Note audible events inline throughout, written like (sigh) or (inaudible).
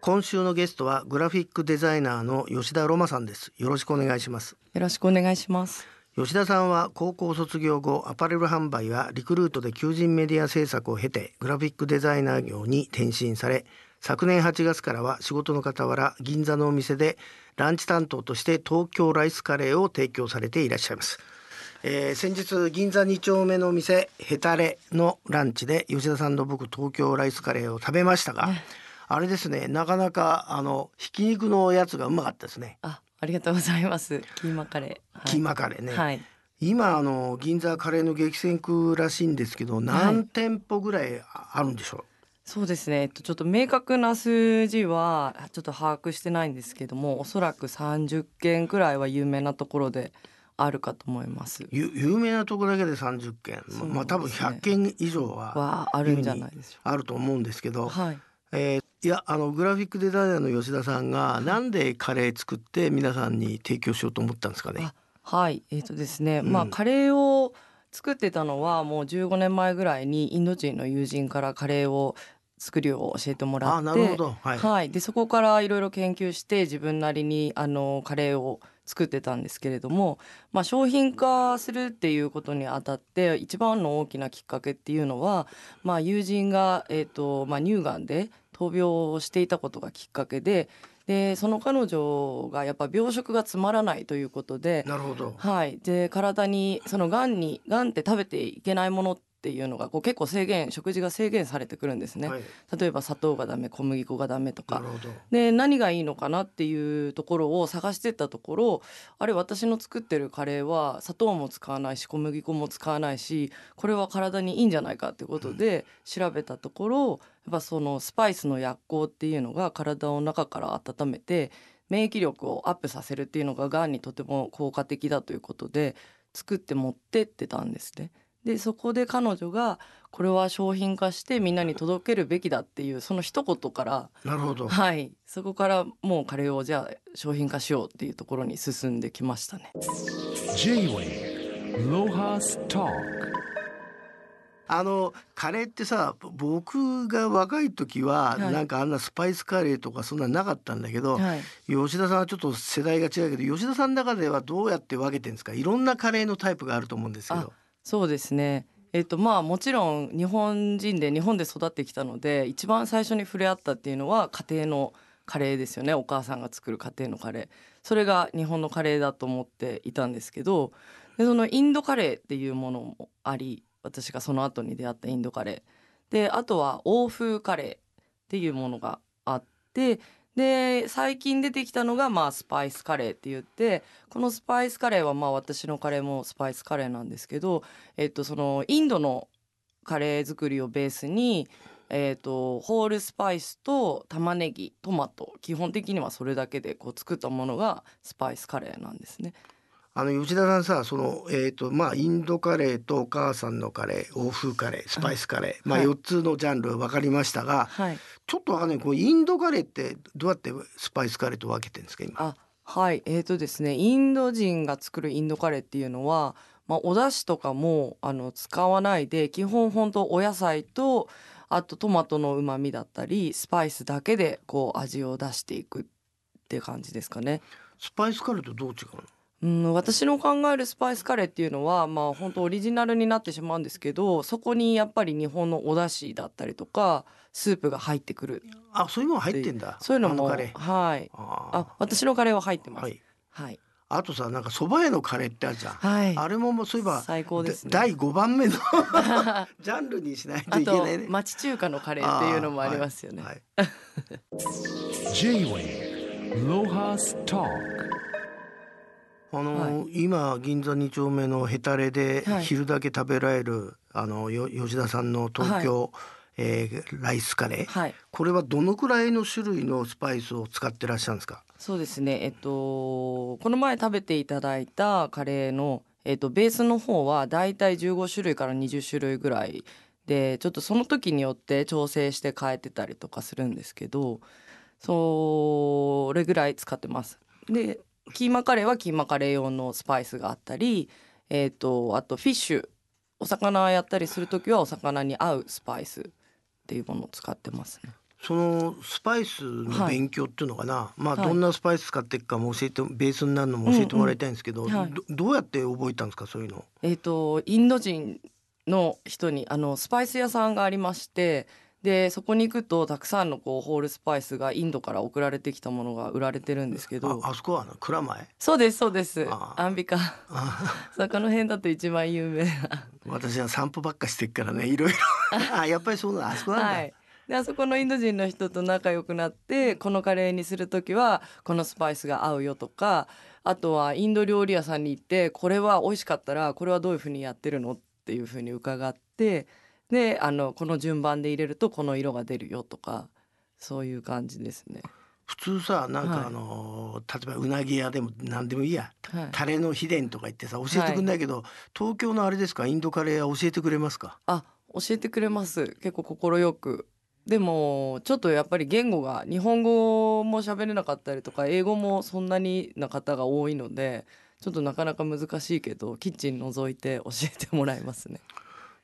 今週のゲストはグラフィックデザイナーの吉田ロマさんです。よろしくお願いします。よろしくお願いします。吉田さんは高校卒業後アパレル販売やリクルートで求人メディア制作を経てグラフィックデザイナー業に転身され昨年8月からは仕事の傍ら銀座のお店でランチ担当として東京ライスカレーを提供されていらっしゃいます、えー先日銀座2丁目の店ヘタレのランチで吉田さんと僕東京ライスカレーを食べましたがあれですねなかなかあのひき肉のやつがうまかったですね。あありがとうございます。キーマカレー、はい。キーマカレーね、はい。今あの銀座カレーの激戦区らしいんですけど何店舗ぐらいあるんでしょそうですね、えっと、ちょっと明確な数字はちょっと把握してないんですけどもおそらく30件くらいは有名なところであるかと思います。有名なとこだけで30件そうなんですね。まあ多分100件以上ははあるんじゃないでしょあると思うんですけど、はい。えーいやあのグラフィックデザイナーの吉田さんがなんでカレー作って皆さんに提供しようと思ったんですかね？あはい。えっ、とですね、うん。まあカレーを作ってたのはもう15年前ぐらいにインド人の友人からカレーを作りを教えてもらって。あなるほど。はい、はい、でそこからいろいろ研究して自分なりにあのカレーを作ってたんですけれども、まあ、商品化するっていうことにあたって一番の大きなきっかけっていうのは、まあ、友人が、えーとまあ、乳がんで闘病をしていたことがきっかけででその彼女がやっぱ病食がつまらないということでなるほど。はい、で体にそのがんにがんって食べていけないものっていうのがこう結構制限食事が制限されてくるんですね、はい、例えば砂糖がダメ小麦粉がダメとか。で何がいいのかなっていうところを探してったところあれ私の作ってるカレーは砂糖も使わないし小麦粉も使わないしこれは体にいいんじゃないかっていうことで調べたところやっぱそのスパイスの薬効っていうのが体を中から温めて免疫力をアップさせるっていうのががんにとても効果的だということで作って持ってってたんですね。でそこで彼女がこれは商品化してみんなに届けるべきだっていうその一言からなるほど。はい。そこからもうカレーをじゃあ商品化しようっていうところに進んできましたね。J-Way ロハストあのカレーってさぼ僕が若い時は、はい。なんかあんなスパイスカレーとかそんななかったんだけど、はい、吉田さんはちょっと世代が違うけど吉田さんの中ではどうやって分けてるんですか？いろんなカレーのタイプがあると思うんですけどそうですね。えっとまあもちろん日本人で日本で育ってきたので一番最初に触れ合ったっていうのは家庭のカレーですよね。お母さんが作る家庭のカレー。それが日本のカレーだと思っていたんですけどでそのインドカレーっていうものもあり私がその後に出会ったインドカレー。であとは欧風カレーっていうものがあってで最近出てきたのがまあスパイスカレーって言ってこのスパイスカレーはまあ私のカレーもスパイスカレーなんですけど、えっと、そのインドのカレー作りをベースに、えっと、ホールスパイスと玉ねぎトマト基本的にはそれだけでこう作ったものがスパイスカレーなんですね。あの吉田さんさその、えーとまあ、インドカレーとお母さんのカレー欧風カレースパイスカレー、まあ、はい。4つのジャンル分かりましたが、はい、ちょっとわかんないこうインドカレーってどうやってスパイスカレーと分けてるんですか今？あはい。えーとですねインド人が作るインドカレーっていうのは、まあ、お出汁とかもあの使わないで基本本当お野菜とあとトマトの旨味だったりスパイスだけでこう味を出していくって感じですかね。スパイスカレーとどう違うの？うん、私の考えるスパイスカレーっていうのはまあ本当オリジナルになってしまうんですけどそこにやっぱり日本のお出汁だったりとかスープが入ってくる。あそういうのも入ってんだ。そういうのもあカレー。はい。ああ私のカレーは入ってます。はい。はい、あとさなんか蕎麦屋のカレーってあるじゃん、はい。あれももうそういえば最高ですね。だ第5番目の (laughs) ジャンルにしないとあといけないね。町中華のカレーっていうのもありますよね。はい (laughs) J-Way ロハストあのーは今銀座2丁目のヘタレではい。昼だけ食べられる、あのよ吉田さんの東京、えーライスカレー、はい、これはどのくらいの種類のスパイスを使ってらっしゃるんですか？そうですね。えっとこの前食べていただいたカレーのえっとベースの方はだいたい15種類から20種類ぐらいでちょっとその時によって調整して変えてたりとかするんですけどそれぐらい使ってます。でキーマカレーはキーマカレー用のスパイスがあったり、えっとあとフィッシュお魚やったりする時はお魚に合うスパイスっていうものを使ってますね。そのスパイスの勉強っていうのかな、まあはいどんなスパイス使っていくかも教えてベースになるのも教えてもらいたいんですけど、うんうんはいどどうやって覚えたんですかそういうの？えっ、とインド人の人にあのスパイス屋さんがありましてでそこに行くとたくさんのこうホールスパイスがインドから送られてきたものが売られてるんですけど。ああそこはあの蔵前？そうですそうです。あアンビカ。あ (laughs) そこの辺だと一番有名な。私は散歩ばっかしてっからねいろいろ。(laughs) あやっぱりそうだあそこなんだ、はい。であそこのインド人の人と仲良くなってこのカレーにする時はこのスパイスが合うよとかあとはインド料理屋さんに行ってこれは美味しかったらこれはどういうふうにやってるの？っていうふうに伺ってであのこの順番で入れるとこの色が出るよとかそういう感じですね。普通さなんはい。かあの、例えばうなぎ屋でも何でもいいや、はい。タレの秘伝とか言ってさ教えてくんないけど、東京のあれですか？インドカレーは教えてくれますか？あ教えてくれます。結構快く。でもちょっとやっぱり言語が日本語も喋れなかったりとか英語もそんなにな方が多いのでちょっとなかなか難しいけどキッチン覗いて教えてもらいますね。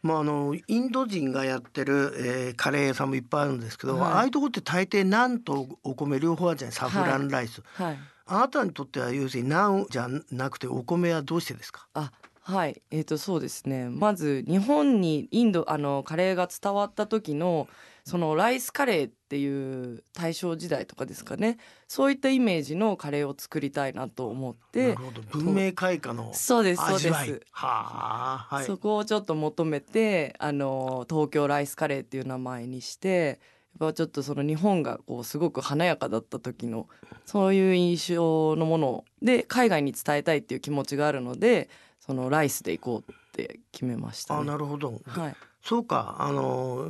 まああのインド人がやってる、えーカレー屋さんもいっぱいあるんですけど、はい。ああいうとこって大抵ナンとお米両方あるじゃない？サフランライス、はい。あなたにとっては要するにナンじゃなくてお米はどうしてですか？あはい。えー、とそうですね。まず日本にインドあのカレーが伝わった時のそのライスカレーっていう大正時代とかですかね。そういったイメージのカレーを作りたいなと思っなてるほど。文明開化のそう。ですそうです。はあはい。そこをちょっと求めてあの東京ライスカレーっていう名前にしてやっぱちょっとその日本がこうすごく華やかだった時のそういう印象のもので海外に伝えたいっていう気持ちがあるのでそのライスで行こうって決めました、ね。あなるほど、はい、そうかあの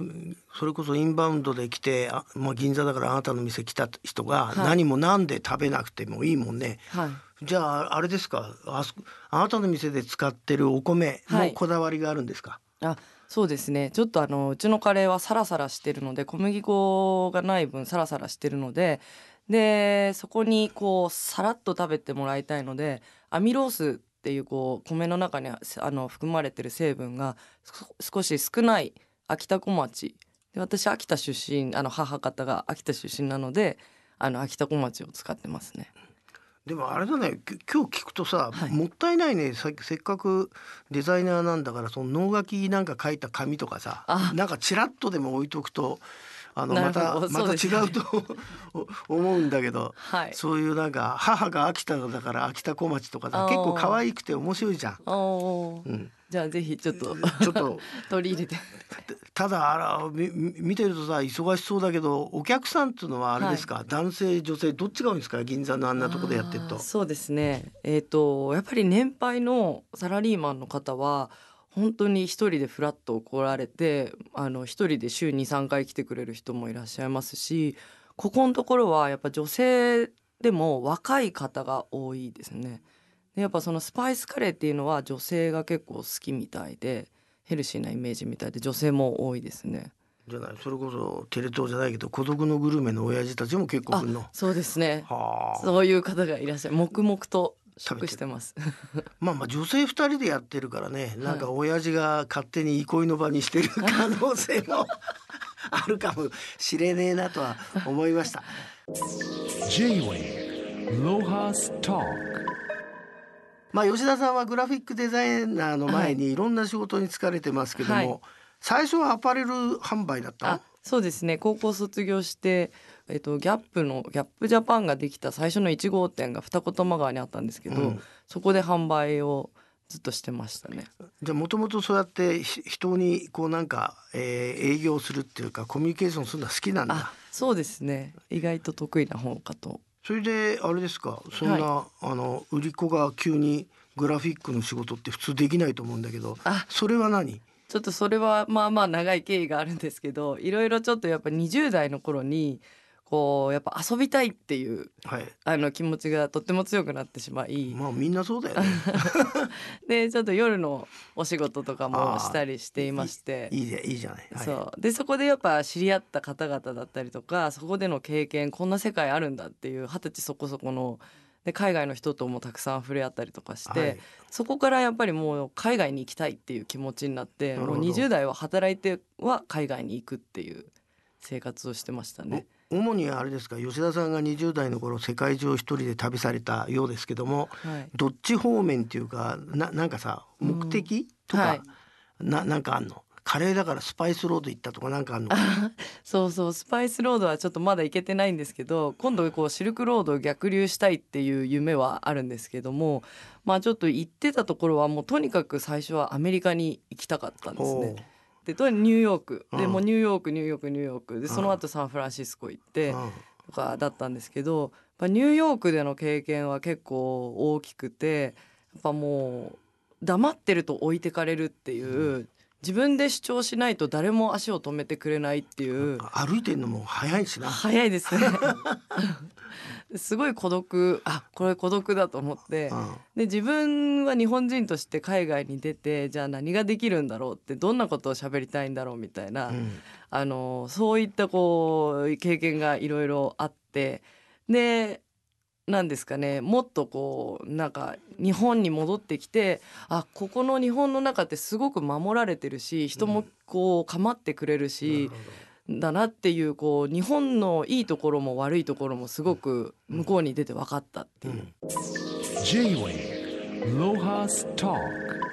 それこそインバウンドで来てあ、まあ、銀座だからあなたの店来た人がはい。何もなんで食べなくてもいいもんね、はい。じゃああれですかあそあなたの店で使ってるお米もはい。こだわりがあるんですか、あそうですね。ちょっとあのうちのカレーはサラサラしてるので小麦粉がない分サラサラしてるのででそこにこうさらっと食べてもらいたいのでアミロースっていうこう米の中にあの含まれてる成分がそ少し少ない秋田小町。で私秋田出身あの母方が秋田出身なのであの秋田小町を使ってますね。でもあれだねき今日聞くとさ、はい。もったいないね。させっかくデザイナーなんだからその能書きなんか書いた紙とかさあ。なんかチラッとでも置いとくとあのまたまた違うと (laughs) 思うんだけど、はい。そういうなんか母が秋田だから秋田小町とかさ結構可愛くて面白いじゃん。うん、じゃあぜひちょっとちょっと (laughs) 取り入れて。(laughs) ただあら見てるとさ忙しそうだけどお客さんっていうのはあれですか、男性女性どっちが多いんですか？銀座のあんなとこでやってると。そうですね。えっ、とやっぱり年配のサラリーマンの方は本当に一人でフラッと来られてあの一人で週23回来てくれる人もいらっしゃいますしここのところはやっぱ女性でも若い方が多いですね。でやっぱそのスパイスカレーっていうのは女性が結構好きみたいでヘルシーなイメージみたいで女性も多いですね。じゃない？それこそテレ東じゃないけど孤独のグルメの親父たちも結構来るの？そうですね。はあ。そういう方がいらっしゃる黙々と食してます。(laughs) まあまあ女性二人でやってるからね、なんか親父が勝手に憩いの場にしてる可能性も (laughs) あるかもしれねえなとは思いました。まあ吉田さんはグラフィックデザイナーの前にい。ろんな仕事に疲れてますけども、はい。最初はアパレル販売だったそうですね高校卒業して、えっと、ギャップのギャップジャパンができた最初の1号店が二子玉川にあったんですけど、うんそこで販売をずっとしてましたね。じゃあもともとそうやってひ人にこうなんか、えー営業するっていうかコミュニケーションするのは好きなんだあ。そうですね意外と得意な方かと。それであれですかそんな、はあの売り子が急にグラフィックの仕事って普通できないと思うんだけどあそれは何？ちょっとそれはまあまあ長い経緯があるんですけどいろいろちょっとやっぱ20代の頃にこうやっぱ遊びたいっていうはい。あの気持ちがとっても強くなってしまいまあみんなそうだよね。(laughs) でちょっと夜のお仕事とかもしたりしていまして。いいじゃいいじゃない、はい、そう。でそこでやっぱ知り合った方々だったりとかそこでの経験こんな世界あるんだっていう二十歳そこそこので海外の人ともたくさん触れ合ったりとかして、はい。そこからやっぱりもう海外に行きたいっていう気持ちになってもう20代は働いては海外に行くっていう生活をしてましたね。お主にあれですか吉田さんが20代の頃世界中を一人で旅されたようですけどもはい、どっち方面っていうかななんかさ目的、とか、はい。ななんかあんの？カレーだからスパイスロード行ったとかなんかあんの？そうそうスパイスロードはちょっとまだ行けてないんですけど今度こうシルクロードを逆流したいっていう夢はあるんですけどもまあちょっと行ってたところはもうとにかく最初はアメリカに行きたかったんですね。でとにニューヨーク。でうん。もうニューヨークニューヨークニューヨーク。でその後サンフランシスコ行ってうん。とかだったんですけどやっぱニューヨークでの経験は結構大きくてやっぱもう黙ってると置いてかれるっていう自分で主張しないと誰も足を止めてくれないっていう。歩いてんのも早いしな。早いですね。(laughs) すごい孤独。あこれ孤独だと思って。うん。で自分は日本人として海外に出てじゃあ何ができるんだろうってどんなことを喋りたいんだろうみたいな、うん。あのそういったこう経験がいろいろあって。でなんですかね。もっとこうなんか日本に戻ってきてあここの日本の中ってすごく守られてるし人もこう構ってくれるし、だなっていうこう日本のいいところも悪いところもすごく向こうに出て分かったっていう。J-Way Lohas Talk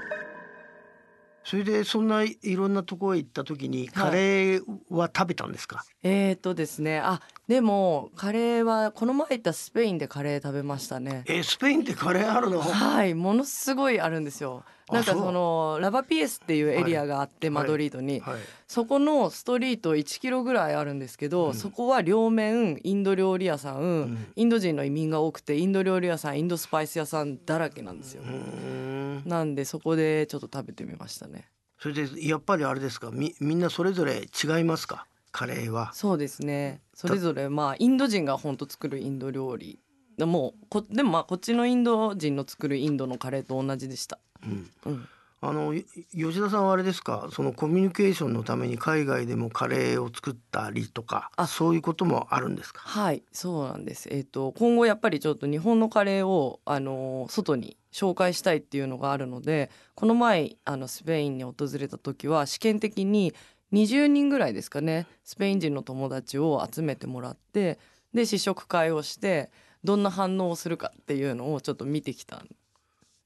それでそんないろんなところへ行った時にカレーは食べたんですか、えーとですね。あでもカレーはこの前行ったスペインでカレー食べましたね。えスペインってカレーあるの？はいものすごいあるんですよ。あなんかそのラバピエスっていうエリアがあって、はい。マドリードに、はい。そこのストリート1キロぐらいあるんですけど、うん。そこは両面インド料理屋さん、ん。インド人の移民が多くてインド料理屋さんインドスパイス屋さんだらけなんですよ。うーんなんでそこでちょっと食べてみましたね。それでやっぱりあれですか？みみんなそれぞれ違いますか？カレーは。そうですね。それぞれまあインド人が本当作るインド料理。でもこでもまあこっちのインド人の作るインドのカレーと同じでした。うん。うん、あのい吉田さんはあれですか？そのコミュニケーションのために海外でもカレーを作ったりとかあ。そういうこともあるんですか？はいそうなんです、えっと今後やっぱりちょっと日本のカレーを、あの外に紹介したいっていうのがあるのでこの前あのスペインに訪れた時は試験的に20人ぐらいですかねスペイン人の友達を集めてもらってで試食会をしてどんな反応をするかっていうのをちょっと見てきたん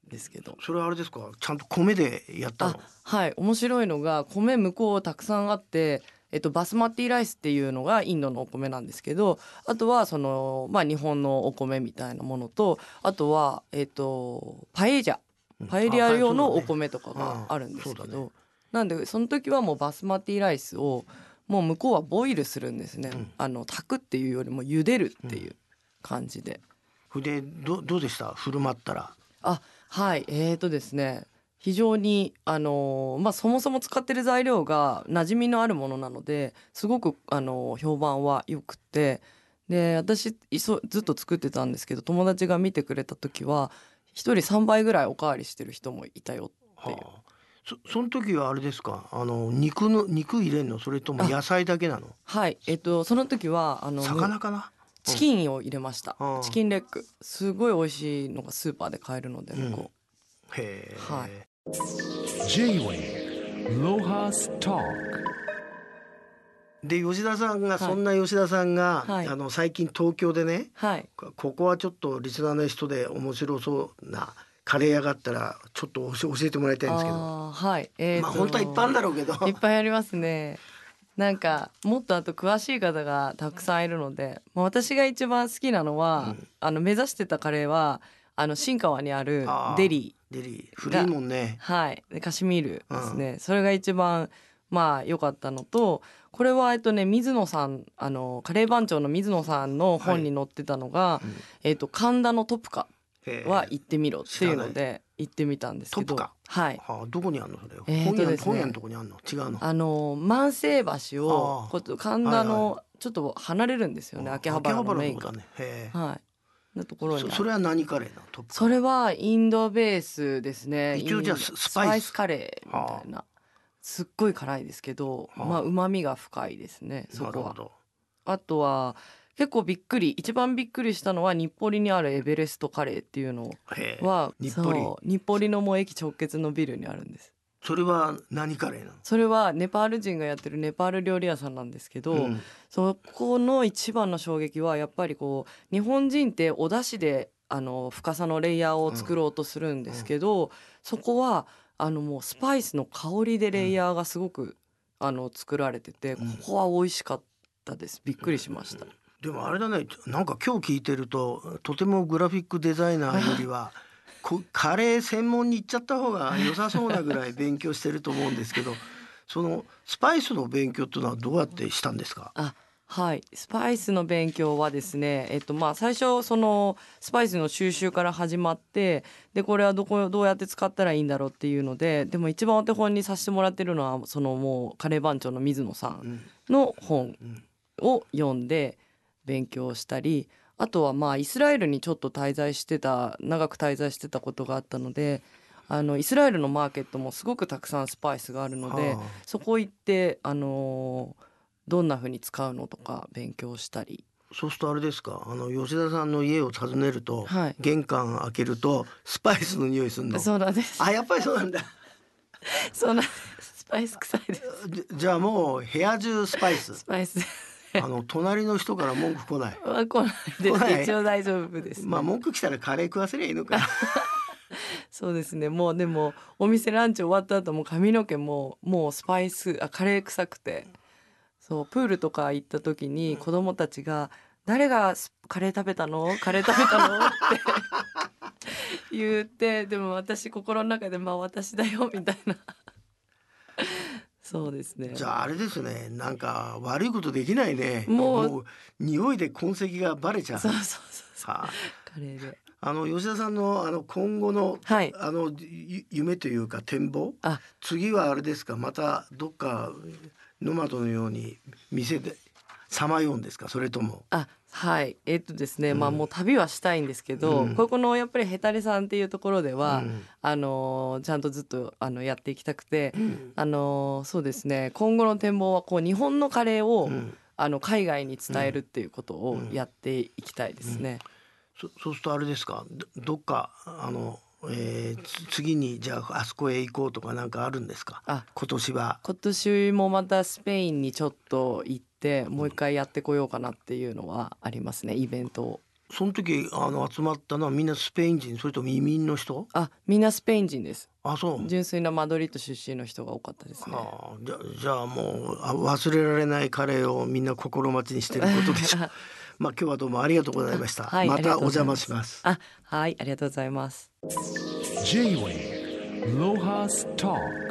ですけど。それはあれですか？ちゃんと米でやったはい。面白いのが米向こうたくさんあって、えっと、バスマティライスっていうのがインドのお米なんですけどあとはその、まあ、日本のお米みたいなものとあとは、えっと、パエジャパエリア用のお米とかがあるんですけど、なんでその時はもうバスマティライスをもう向こうはボイルするんですね、うん。あの炊くっていうよりも茹でるっていう感じで。それでどどうでした？振る舞ったら。あはい。えーとですね非常にあのーまあそもそも使ってる材料が馴染みのあるものなのですごくあのー評判は良くてで私いそずっと作ってたんですけど友達が見てくれた時は一人3倍ぐらいおかわりしてる人もいたよっていう。はあ。そその時はあれですか？あの肉の肉入れんの？それとも野菜だけなの？はい。えっとその時はあの魚かな？チキンを入れました、うん。チキンレッグ。すごい美味しいのがスーパーで買えるのでう、へえ、はいで吉田さんが、そんな吉田さんが、はい。あの最近東京でねはい。こここはちょっとリスナーの人で面白そうなカレー屋があったらちょっと教えてもらいたいんですけど。はい。えーとまあ本当はいっぱいあるんだろうけど。いっぱいありますね。なんかもっとあと詳しい方がたくさんいるので、まあ、私が一番好きなのは、うん。あの目指してたカレーはあの新川にあるデリデリー古いもんね。ーはい。でカシミールですね、それが一番まあ良かったのとこれはえっとね水野さんあのカレー番長の水野さんの本に載ってたのが、うん。えっと神田のトプカは行ってみろっていうので行ってみたんですけどトプカ？はい。はあ、どこにあんの？それ、えーと本屋ですね。本屋のとこにあんの？違うの？あの万世橋をこう神田はいのちょっと離れるんですよね、秋葉原のメインが。ねはい。のところそそれは何カレーなそれはインドベースですね。一応じゃあススパイスカレーみたいな。すっごい辛いですけど、はあまあ旨味が深いですね。そこは。あとは結構びっくり一番びっくりしたのは日暮里にあるエベレストカレーっていうのは日暮里そう日暮里のもう駅直結のビルにあるんですそれは何カレーなの？それはネパール人がやってるネパール料理屋さんなんですけど、うん。そこの一番の衝撃はやっぱりこう日本人ってお出汁であの深さのレイヤーを作ろうとするんですけど、そこはあのもうスパイスの香りでレイヤーがすごく、あの作られててこうん。こは美味しかったです。びっくりしました。でもあれだね。なんか今日聞いてるととてもグラフィックデザイナーよりはこカレー専門に行っちゃった方が良さそうなぐらい勉強してると思うんですけど (laughs) そのスパイスの勉強っていうのはどうやってしたんですか？あはい。スパイスの勉強はですねえっとまあ最初そのスパイスの収集から始まってでこれはどこどうやって使ったらいいんだろうっていうのででも一番お手本にさせてもらってるのはそのもうカレー番長の水野さんうんの本うんを読んで勉強したりあとはまあイスラエルにちょっと滞在してた長く滞在してたことがあったのであのイスラエルのマーケットもすごくたくさんスパイスがあるのではあ。そこ行ってあのーどんな風に使うのとか勉強したり。そうするとあれですか？あの吉田さんの家を訪ねると、はい。玄関開けるとスパイスの匂いするの？そうなんです。あやっぱりそうなんだ。(laughs) そうなんスパイス臭いです。じじゃあもう部屋中スパイス。スパイス (laughs) あの隣の人から文句来ない。(laughs) は来ないで来ない。す一応大丈夫です、まあ文句来たらカレー食わせりゃいいのか。(laughs) そうですね。もうでもお店ランチ終わった後も髪の毛ももうスパイスあカレー臭くて。そうプールとか行った時に子供たちが「誰がスカレー食べたの？カレー食べたの?」って言ってでも私心の中で「まあ私だよ」みたいなそうですね。じゃああれですね。なんか悪いことできないね。もう匂いで痕跡がバレちゃう。そうそうそうそう。はあ。カレーであの吉田さんのあの今後の、はい。あのゆ夢というか展望。あ。次はあれですか？またどっかノマドのように店でさまようんですか？それとも。あはい。えっとですね、まあもう旅はしたいんですけど、うん。ここのやっぱりヘタレさんっていうところでは、うん。あのーちゃんとずっとあのやっていきたくて、うん。あのーそうですね今後の展望はこう日本のカレーを、うん。あの海外に伝えるっていうことをうん。やっていきたいですね。そそうするとあれですか？どどっかあの、えーつ次にじゃああそこへ行こうとかなんかあるんですか？あ。今年は。今年もまたスペインにちょっと行ってもう一回やってこようかなっていうのはありますねイベントを。その時あの集まったのはみんなスペイン人それとも移民の人？あみんなスペイン人です。あそう。純粋なマドリード出身の人が多かったですね。はあ、じゃじゃあもうあ忘れられないカレーをみんな心待ちにしてることでしょ。う (laughs) まあ今日はどうもありがとうございました、はいまたお邪魔します。あはいありがとうございます。J-Wave Lohas Talk